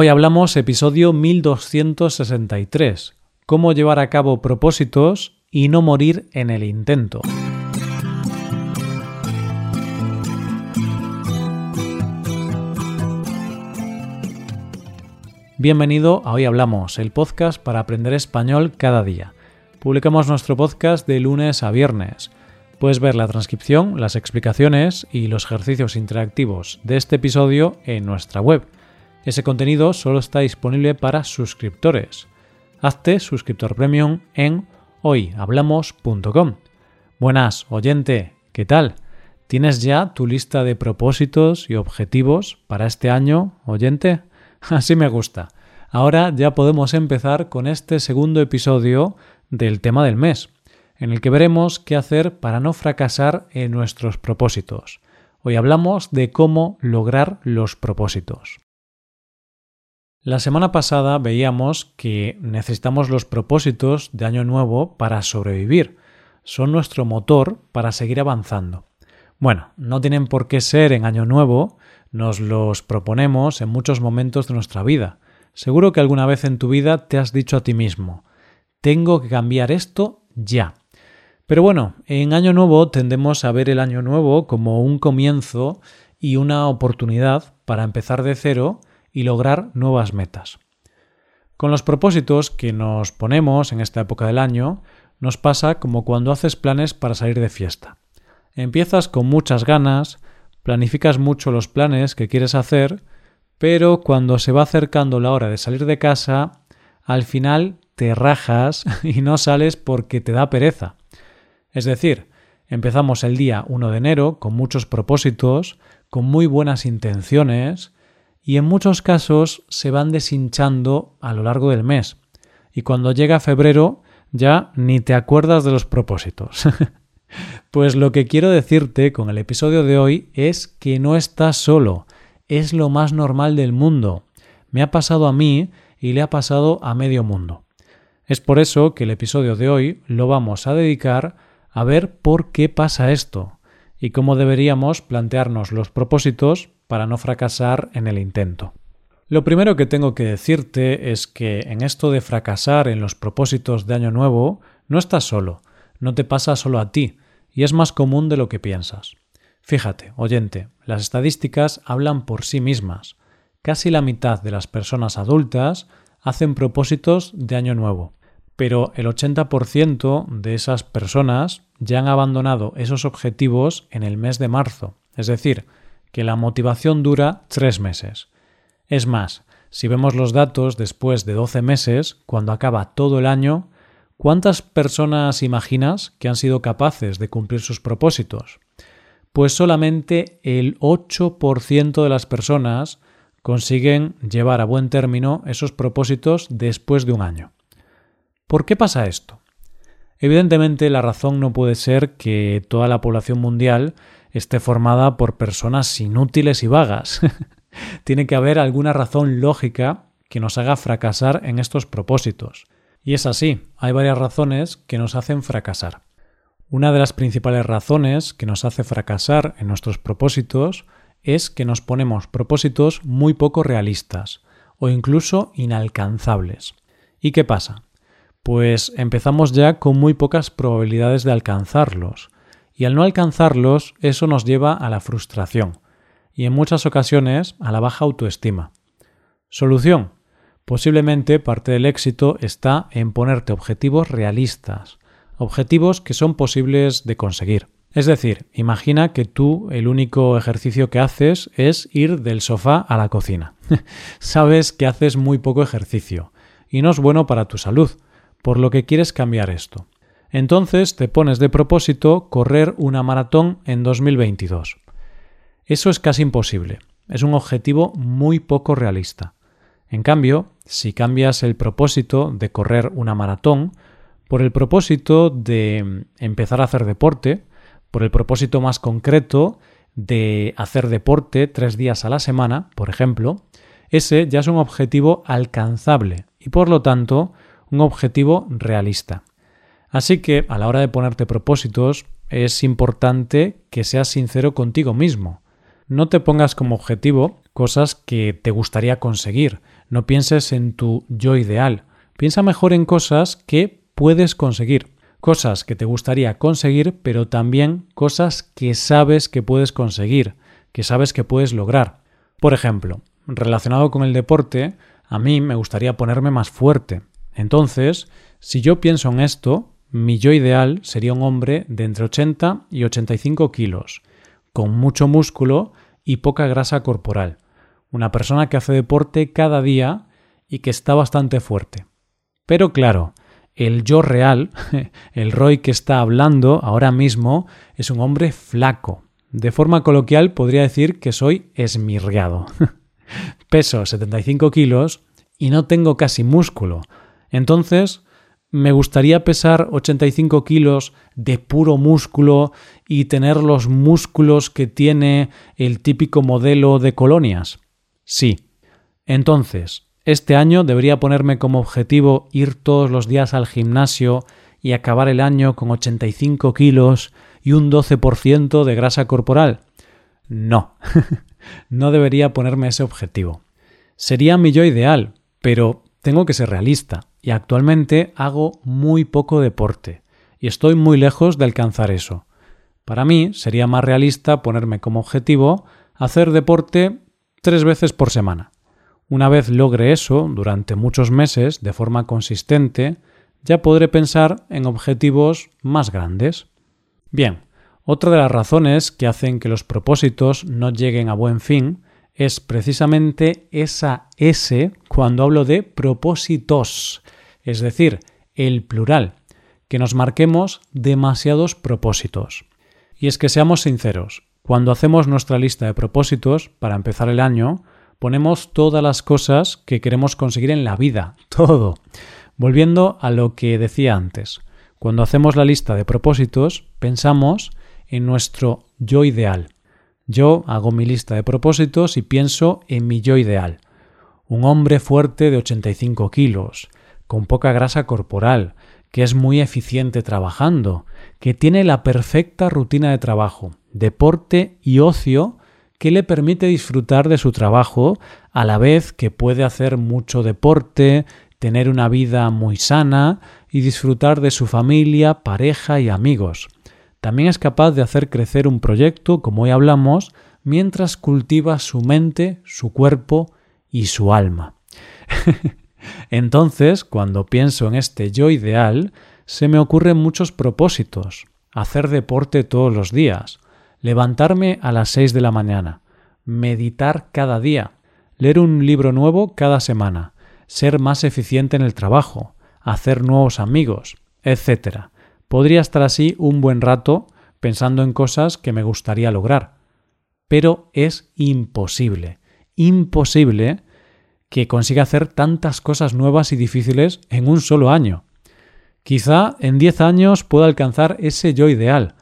Hoy hablamos episodio 1263, cómo llevar a cabo propósitos y no morir en el intento. Bienvenido a Hoy Hablamos, el podcast para aprender español cada día. Publicamos nuestro podcast de lunes a viernes. Puedes ver la transcripción, las explicaciones y los ejercicios interactivos de este episodio en nuestra web ese contenido solo está disponible para suscriptores. Hazte suscriptor premium en hoyhablamos.com. Buenas, oyente, ¿qué tal? ¿Tienes ya tu lista de propósitos y objetivos para este año, oyente? Así me gusta. Ahora ya podemos empezar con este segundo episodio del tema del mes, en el que veremos qué hacer para no fracasar en nuestros propósitos. Hoy hablamos de cómo lograr los propósitos. La semana pasada veíamos que necesitamos los propósitos de Año Nuevo para sobrevivir. Son nuestro motor para seguir avanzando. Bueno, no tienen por qué ser en Año Nuevo, nos los proponemos en muchos momentos de nuestra vida. Seguro que alguna vez en tu vida te has dicho a ti mismo, tengo que cambiar esto ya. Pero bueno, en Año Nuevo tendemos a ver el Año Nuevo como un comienzo y una oportunidad para empezar de cero y lograr nuevas metas. Con los propósitos que nos ponemos en esta época del año, nos pasa como cuando haces planes para salir de fiesta. Empiezas con muchas ganas, planificas mucho los planes que quieres hacer, pero cuando se va acercando la hora de salir de casa, al final te rajas y no sales porque te da pereza. Es decir, empezamos el día 1 de enero con muchos propósitos, con muy buenas intenciones, y en muchos casos se van deshinchando a lo largo del mes. Y cuando llega febrero ya ni te acuerdas de los propósitos. pues lo que quiero decirte con el episodio de hoy es que no estás solo, es lo más normal del mundo. Me ha pasado a mí y le ha pasado a medio mundo. Es por eso que el episodio de hoy lo vamos a dedicar a ver por qué pasa esto y cómo deberíamos plantearnos los propósitos para no fracasar en el intento. Lo primero que tengo que decirte es que en esto de fracasar en los propósitos de Año Nuevo no estás solo, no te pasa solo a ti, y es más común de lo que piensas. Fíjate, oyente, las estadísticas hablan por sí mismas. Casi la mitad de las personas adultas hacen propósitos de Año Nuevo, pero el 80% de esas personas ya han abandonado esos objetivos en el mes de marzo, es decir, que la motivación dura tres meses. Es más, si vemos los datos después de 12 meses, cuando acaba todo el año, ¿cuántas personas imaginas que han sido capaces de cumplir sus propósitos? Pues solamente el 8% de las personas consiguen llevar a buen término esos propósitos después de un año. ¿Por qué pasa esto? Evidentemente la razón no puede ser que toda la población mundial esté formada por personas inútiles y vagas. Tiene que haber alguna razón lógica que nos haga fracasar en estos propósitos. Y es así, hay varias razones que nos hacen fracasar. Una de las principales razones que nos hace fracasar en nuestros propósitos es que nos ponemos propósitos muy poco realistas o incluso inalcanzables. ¿Y qué pasa? Pues empezamos ya con muy pocas probabilidades de alcanzarlos y al no alcanzarlos eso nos lleva a la frustración y en muchas ocasiones a la baja autoestima. Solución. Posiblemente parte del éxito está en ponerte objetivos realistas, objetivos que son posibles de conseguir. Es decir, imagina que tú el único ejercicio que haces es ir del sofá a la cocina. Sabes que haces muy poco ejercicio y no es bueno para tu salud, por lo que quieres cambiar esto. Entonces te pones de propósito correr una maratón en 2022. Eso es casi imposible. Es un objetivo muy poco realista. En cambio, si cambias el propósito de correr una maratón por el propósito de empezar a hacer deporte, por el propósito más concreto de hacer deporte tres días a la semana, por ejemplo, ese ya es un objetivo alcanzable y por lo tanto un objetivo realista. Así que a la hora de ponerte propósitos es importante que seas sincero contigo mismo. No te pongas como objetivo cosas que te gustaría conseguir. No pienses en tu yo ideal. Piensa mejor en cosas que puedes conseguir. Cosas que te gustaría conseguir, pero también cosas que sabes que puedes conseguir, que sabes que puedes lograr. Por ejemplo, relacionado con el deporte, a mí me gustaría ponerme más fuerte. Entonces, si yo pienso en esto, mi yo ideal sería un hombre de entre 80 y 85 kilos, con mucho músculo y poca grasa corporal. Una persona que hace deporte cada día y que está bastante fuerte. Pero claro, el yo real, el Roy que está hablando ahora mismo, es un hombre flaco. De forma coloquial podría decir que soy esmirriado. Peso 75 kilos y no tengo casi músculo. Entonces, me gustaría pesar 85 kilos de puro músculo y tener los músculos que tiene el típico modelo de colonias. Sí. Entonces, este año debería ponerme como objetivo ir todos los días al gimnasio y acabar el año con 85 kilos y un 12% de grasa corporal. No, no debería ponerme ese objetivo. Sería mi yo ideal, pero tengo que ser realista y actualmente hago muy poco deporte y estoy muy lejos de alcanzar eso. Para mí sería más realista ponerme como objetivo hacer deporte tres veces por semana. Una vez logre eso durante muchos meses de forma consistente, ya podré pensar en objetivos más grandes. Bien, otra de las razones que hacen que los propósitos no lleguen a buen fin es precisamente esa S cuando hablo de propósitos, es decir, el plural, que nos marquemos demasiados propósitos. Y es que seamos sinceros, cuando hacemos nuestra lista de propósitos para empezar el año, ponemos todas las cosas que queremos conseguir en la vida, todo. Volviendo a lo que decía antes, cuando hacemos la lista de propósitos, pensamos en nuestro yo ideal, yo hago mi lista de propósitos y pienso en mi yo ideal. Un hombre fuerte de 85 kilos, con poca grasa corporal, que es muy eficiente trabajando, que tiene la perfecta rutina de trabajo, deporte y ocio que le permite disfrutar de su trabajo a la vez que puede hacer mucho deporte, tener una vida muy sana y disfrutar de su familia, pareja y amigos. También es capaz de hacer crecer un proyecto, como hoy hablamos, mientras cultiva su mente, su cuerpo y su alma. Entonces, cuando pienso en este yo ideal, se me ocurren muchos propósitos. Hacer deporte todos los días, levantarme a las seis de la mañana, meditar cada día, leer un libro nuevo cada semana, ser más eficiente en el trabajo, hacer nuevos amigos, etc. Podría estar así un buen rato pensando en cosas que me gustaría lograr. Pero es imposible, imposible que consiga hacer tantas cosas nuevas y difíciles en un solo año. Quizá en diez años pueda alcanzar ese yo ideal,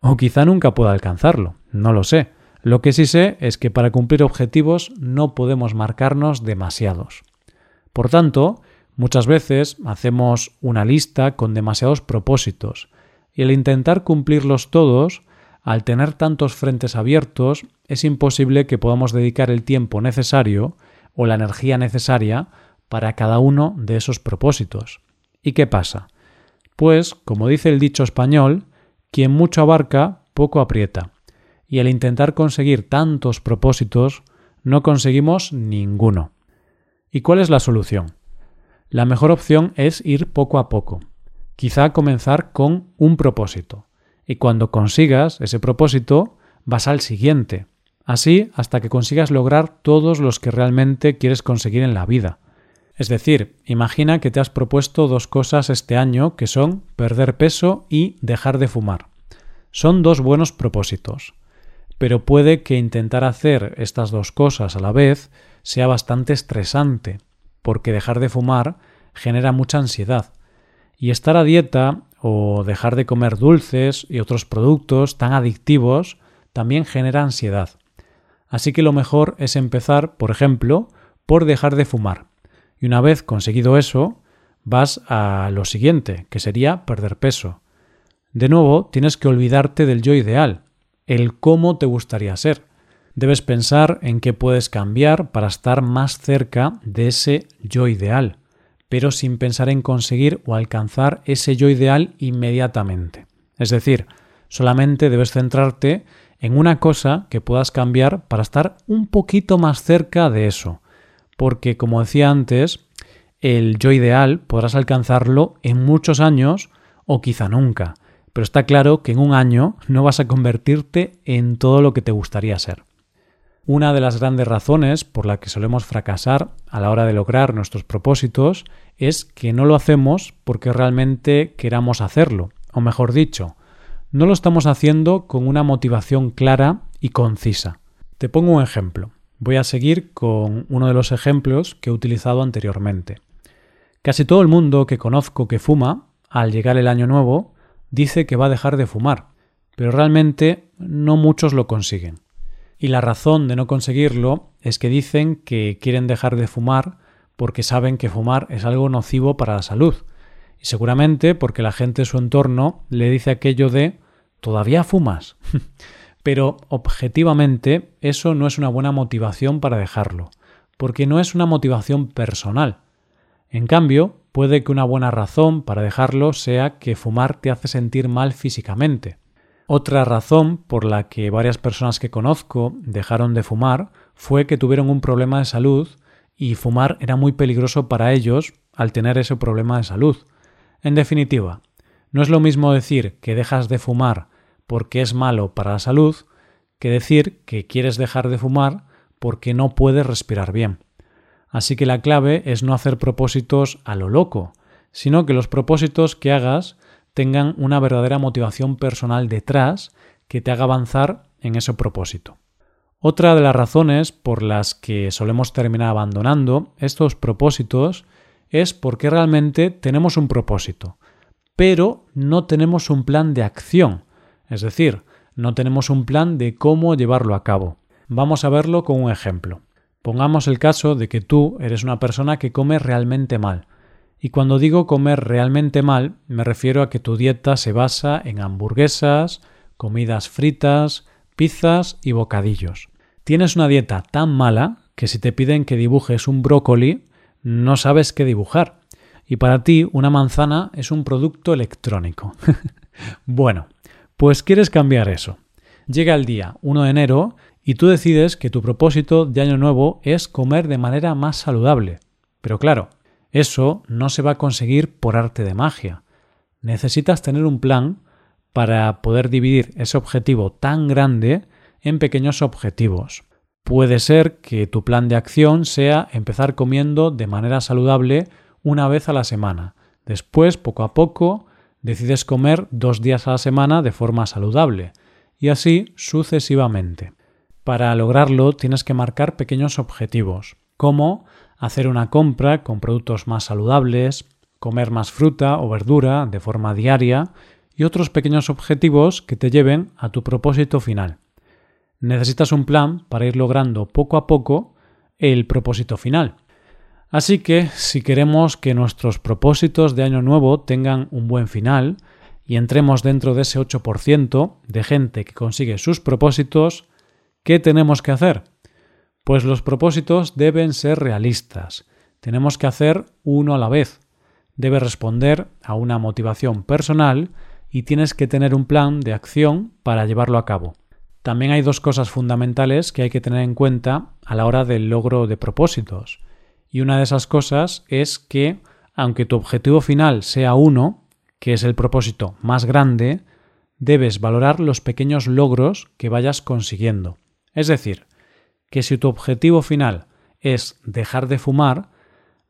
o quizá nunca pueda alcanzarlo, no lo sé. Lo que sí sé es que para cumplir objetivos no podemos marcarnos demasiados. Por tanto, Muchas veces hacemos una lista con demasiados propósitos y al intentar cumplirlos todos, al tener tantos frentes abiertos, es imposible que podamos dedicar el tiempo necesario o la energía necesaria para cada uno de esos propósitos. ¿Y qué pasa? Pues, como dice el dicho español, quien mucho abarca, poco aprieta. Y al intentar conseguir tantos propósitos, no conseguimos ninguno. ¿Y cuál es la solución? La mejor opción es ir poco a poco. Quizá comenzar con un propósito. Y cuando consigas ese propósito, vas al siguiente. Así hasta que consigas lograr todos los que realmente quieres conseguir en la vida. Es decir, imagina que te has propuesto dos cosas este año que son perder peso y dejar de fumar. Son dos buenos propósitos. Pero puede que intentar hacer estas dos cosas a la vez sea bastante estresante porque dejar de fumar genera mucha ansiedad. Y estar a dieta o dejar de comer dulces y otros productos tan adictivos también genera ansiedad. Así que lo mejor es empezar, por ejemplo, por dejar de fumar. Y una vez conseguido eso, vas a lo siguiente, que sería perder peso. De nuevo, tienes que olvidarte del yo ideal, el cómo te gustaría ser. Debes pensar en qué puedes cambiar para estar más cerca de ese yo ideal, pero sin pensar en conseguir o alcanzar ese yo ideal inmediatamente. Es decir, solamente debes centrarte en una cosa que puedas cambiar para estar un poquito más cerca de eso. Porque, como decía antes, el yo ideal podrás alcanzarlo en muchos años o quizá nunca. Pero está claro que en un año no vas a convertirte en todo lo que te gustaría ser. Una de las grandes razones por la que solemos fracasar a la hora de lograr nuestros propósitos es que no lo hacemos porque realmente queramos hacerlo, o mejor dicho, no lo estamos haciendo con una motivación clara y concisa. Te pongo un ejemplo. Voy a seguir con uno de los ejemplos que he utilizado anteriormente. Casi todo el mundo que conozco que fuma, al llegar el año nuevo, dice que va a dejar de fumar, pero realmente no muchos lo consiguen. Y la razón de no conseguirlo es que dicen que quieren dejar de fumar porque saben que fumar es algo nocivo para la salud. Y seguramente porque la gente de su entorno le dice aquello de ¿todavía fumas? Pero objetivamente eso no es una buena motivación para dejarlo, porque no es una motivación personal. En cambio, puede que una buena razón para dejarlo sea que fumar te hace sentir mal físicamente. Otra razón por la que varias personas que conozco dejaron de fumar fue que tuvieron un problema de salud y fumar era muy peligroso para ellos al tener ese problema de salud. En definitiva, no es lo mismo decir que dejas de fumar porque es malo para la salud que decir que quieres dejar de fumar porque no puedes respirar bien. Así que la clave es no hacer propósitos a lo loco, sino que los propósitos que hagas tengan una verdadera motivación personal detrás que te haga avanzar en ese propósito. Otra de las razones por las que solemos terminar abandonando estos propósitos es porque realmente tenemos un propósito, pero no tenemos un plan de acción, es decir, no tenemos un plan de cómo llevarlo a cabo. Vamos a verlo con un ejemplo. Pongamos el caso de que tú eres una persona que come realmente mal, y cuando digo comer realmente mal, me refiero a que tu dieta se basa en hamburguesas, comidas fritas, pizzas y bocadillos. Tienes una dieta tan mala que si te piden que dibujes un brócoli, no sabes qué dibujar. Y para ti una manzana es un producto electrónico. bueno, pues quieres cambiar eso. Llega el día 1 de enero y tú decides que tu propósito de año nuevo es comer de manera más saludable. Pero claro, eso no se va a conseguir por arte de magia. Necesitas tener un plan para poder dividir ese objetivo tan grande en pequeños objetivos. Puede ser que tu plan de acción sea empezar comiendo de manera saludable una vez a la semana. Después, poco a poco, decides comer dos días a la semana de forma saludable. Y así sucesivamente. Para lograrlo tienes que marcar pequeños objetivos, como hacer una compra con productos más saludables, comer más fruta o verdura de forma diaria y otros pequeños objetivos que te lleven a tu propósito final. Necesitas un plan para ir logrando poco a poco el propósito final. Así que si queremos que nuestros propósitos de año nuevo tengan un buen final y entremos dentro de ese 8% de gente que consigue sus propósitos, ¿qué tenemos que hacer? Pues los propósitos deben ser realistas. Tenemos que hacer uno a la vez. Debe responder a una motivación personal y tienes que tener un plan de acción para llevarlo a cabo. También hay dos cosas fundamentales que hay que tener en cuenta a la hora del logro de propósitos. Y una de esas cosas es que, aunque tu objetivo final sea uno, que es el propósito más grande, debes valorar los pequeños logros que vayas consiguiendo. Es decir, que si tu objetivo final es dejar de fumar,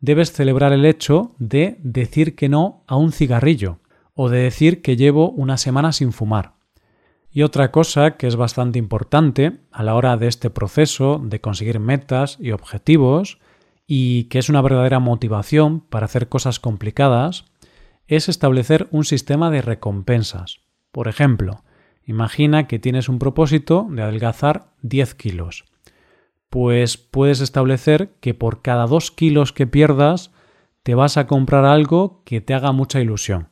debes celebrar el hecho de decir que no a un cigarrillo o de decir que llevo una semana sin fumar. Y otra cosa que es bastante importante a la hora de este proceso de conseguir metas y objetivos y que es una verdadera motivación para hacer cosas complicadas es establecer un sistema de recompensas. Por ejemplo, imagina que tienes un propósito de adelgazar 10 kilos pues puedes establecer que por cada dos kilos que pierdas te vas a comprar algo que te haga mucha ilusión.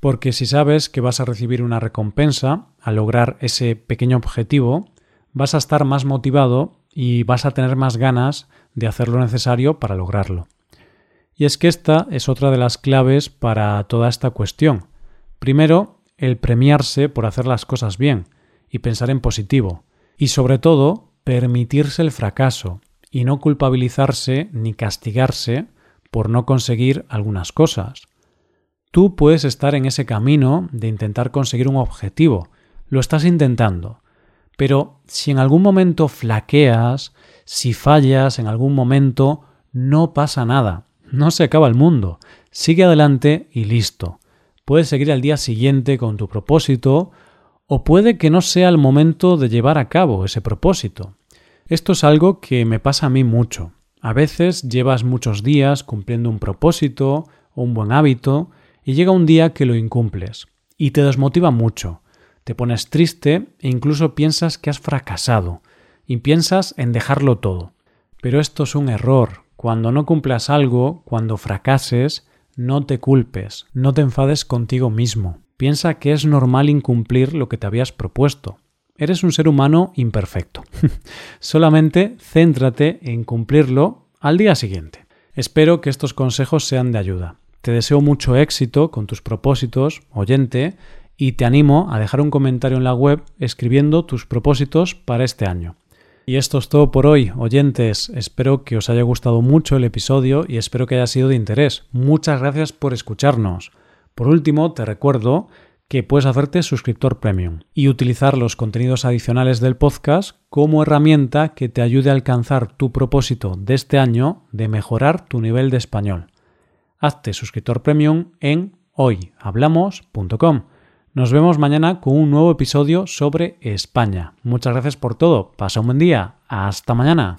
Porque si sabes que vas a recibir una recompensa al lograr ese pequeño objetivo, vas a estar más motivado y vas a tener más ganas de hacer lo necesario para lograrlo. Y es que esta es otra de las claves para toda esta cuestión. Primero, el premiarse por hacer las cosas bien y pensar en positivo. Y sobre todo, permitirse el fracaso y no culpabilizarse ni castigarse por no conseguir algunas cosas. Tú puedes estar en ese camino de intentar conseguir un objetivo, lo estás intentando, pero si en algún momento flaqueas, si fallas en algún momento, no pasa nada, no se acaba el mundo, sigue adelante y listo. Puedes seguir al día siguiente con tu propósito o puede que no sea el momento de llevar a cabo ese propósito. Esto es algo que me pasa a mí mucho. A veces llevas muchos días cumpliendo un propósito o un buen hábito y llega un día que lo incumples y te desmotiva mucho. Te pones triste e incluso piensas que has fracasado y piensas en dejarlo todo. Pero esto es un error. Cuando no cumplas algo, cuando fracases, no te culpes, no te enfades contigo mismo. Piensa que es normal incumplir lo que te habías propuesto. Eres un ser humano imperfecto. Solamente céntrate en cumplirlo al día siguiente. Espero que estos consejos sean de ayuda. Te deseo mucho éxito con tus propósitos, oyente, y te animo a dejar un comentario en la web escribiendo tus propósitos para este año. Y esto es todo por hoy, oyentes. Espero que os haya gustado mucho el episodio y espero que haya sido de interés. Muchas gracias por escucharnos. Por último, te recuerdo que puedes hacerte suscriptor premium y utilizar los contenidos adicionales del podcast como herramienta que te ayude a alcanzar tu propósito de este año de mejorar tu nivel de español. Hazte suscriptor premium en hoyhablamos.com. Nos vemos mañana con un nuevo episodio sobre España. Muchas gracias por todo. Pasa un buen día. Hasta mañana.